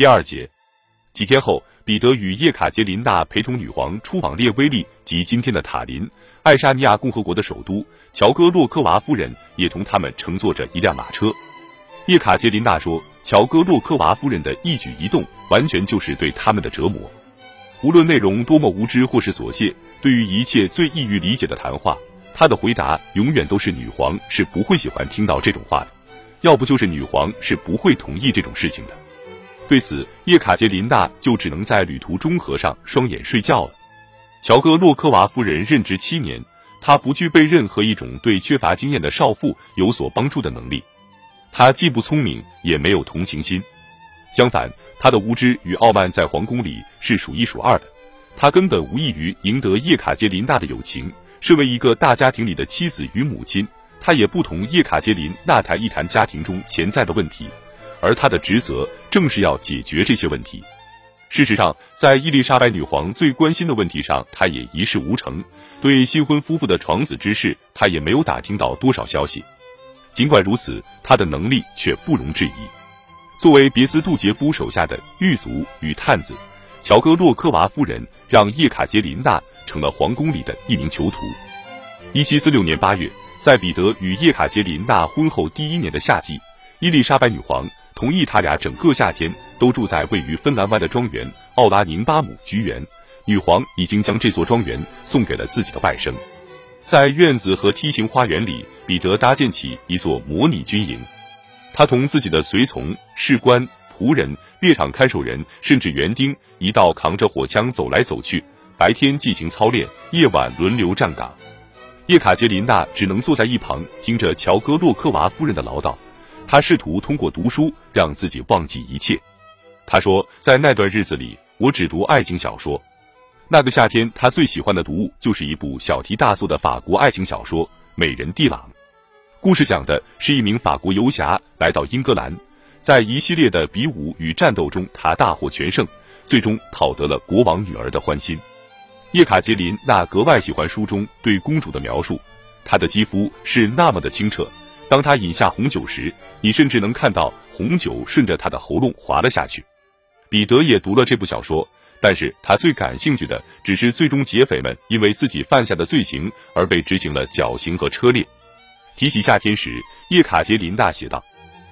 第二节，几天后，彼得与叶卡捷琳娜陪同女皇出访列威利及今天的塔林，爱沙尼亚共和国的首都。乔戈洛科娃夫人也同他们乘坐着一辆马车。叶卡捷琳娜说：“乔戈洛科娃夫人的一举一动，完全就是对他们的折磨。无论内容多么无知或是琐屑，对于一切最易于理解的谈话，她的回答永远都是：女皇是不会喜欢听到这种话的，要不就是女皇是不会同意这种事情的。”对此，叶卡捷琳娜就只能在旅途中合上双眼睡觉了。乔戈洛科娃夫人任职七年，她不具备任何一种对缺乏经验的少妇有所帮助的能力。她既不聪明，也没有同情心。相反，她的无知与傲慢在皇宫里是数一数二的。她根本无异于赢得叶卡捷琳娜的友情。身为一个大家庭里的妻子与母亲，她也不同叶卡捷琳娜谈一谈家庭中潜在的问题。而他的职责正是要解决这些问题。事实上，在伊丽莎白女皇最关心的问题上，他也一事无成。对新婚夫妇的床子之事，他也没有打听到多少消息。尽管如此，他的能力却不容置疑。作为别斯杜杰夫手下的狱卒与探子，乔戈洛科娃夫人让叶卡捷琳娜成了皇宫里的一名囚徒。一七四六年八月，在彼得与叶卡捷琳娜婚后第一年的夏季，伊丽莎白女皇。同意他俩整个夏天都住在位于芬兰湾的庄园奥拉宁巴姆菊园。女皇已经将这座庄园送给了自己的外甥。在院子和梯形花园里，彼得搭建起一座模拟军营。他同自己的随从、士官、仆人、猎场看守人，甚至园丁，一道扛着火枪走来走去。白天进行操练，夜晚轮流站岗。叶卡捷琳娜只能坐在一旁，听着乔戈洛科娃夫人的唠叨。他试图通过读书让自己忘记一切。他说，在那段日子里，我只读爱情小说。那个夏天，他最喜欢的读物就是一部小题大做的法国爱情小说《美人蒂朗》。故事讲的是一名法国游侠来到英格兰，在一系列的比武与战斗中，他大获全胜，最终讨得了国王女儿的欢心。叶卡捷琳娜格外喜欢书中对公主的描述，她的肌肤是那么的清澈。当他饮下红酒时，你甚至能看到红酒顺着他的喉咙滑了下去。彼得也读了这部小说，但是他最感兴趣的只是最终劫匪们因为自己犯下的罪行而被执行了绞刑和车裂。提起夏天时，叶卡捷琳娜写道：“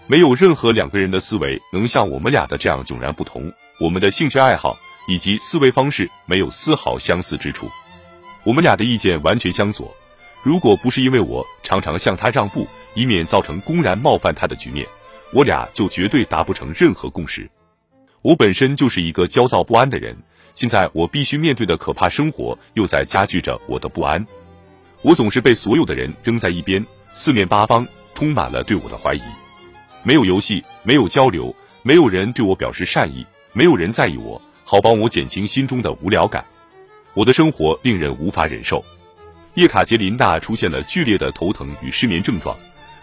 没有任何两个人的思维能像我们俩的这样迥然不同。我们的兴趣爱好以及思维方式没有丝毫相似之处，我们俩的意见完全相左。如果不是因为我常常向他让步。”以免造成公然冒犯他的局面，我俩就绝对达不成任何共识。我本身就是一个焦躁不安的人，现在我必须面对的可怕生活又在加剧着我的不安。我总是被所有的人扔在一边，四面八方充满了对我的怀疑。没有游戏，没有交流，没有人对我表示善意，没有人在意我，好帮我减轻心中的无聊感。我的生活令人无法忍受。叶卡捷琳娜出现了剧烈的头疼与失眠症状。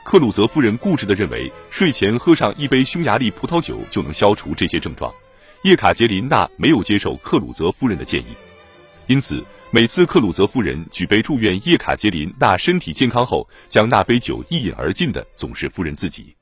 克鲁泽夫人固执地认为，睡前喝上一杯匈牙利葡萄酒就能消除这些症状。叶卡捷琳娜没有接受克鲁泽夫人的建议，因此每次克鲁泽夫人举杯祝愿叶卡捷琳娜身体健康后，将那杯酒一饮而尽的总是夫人自己。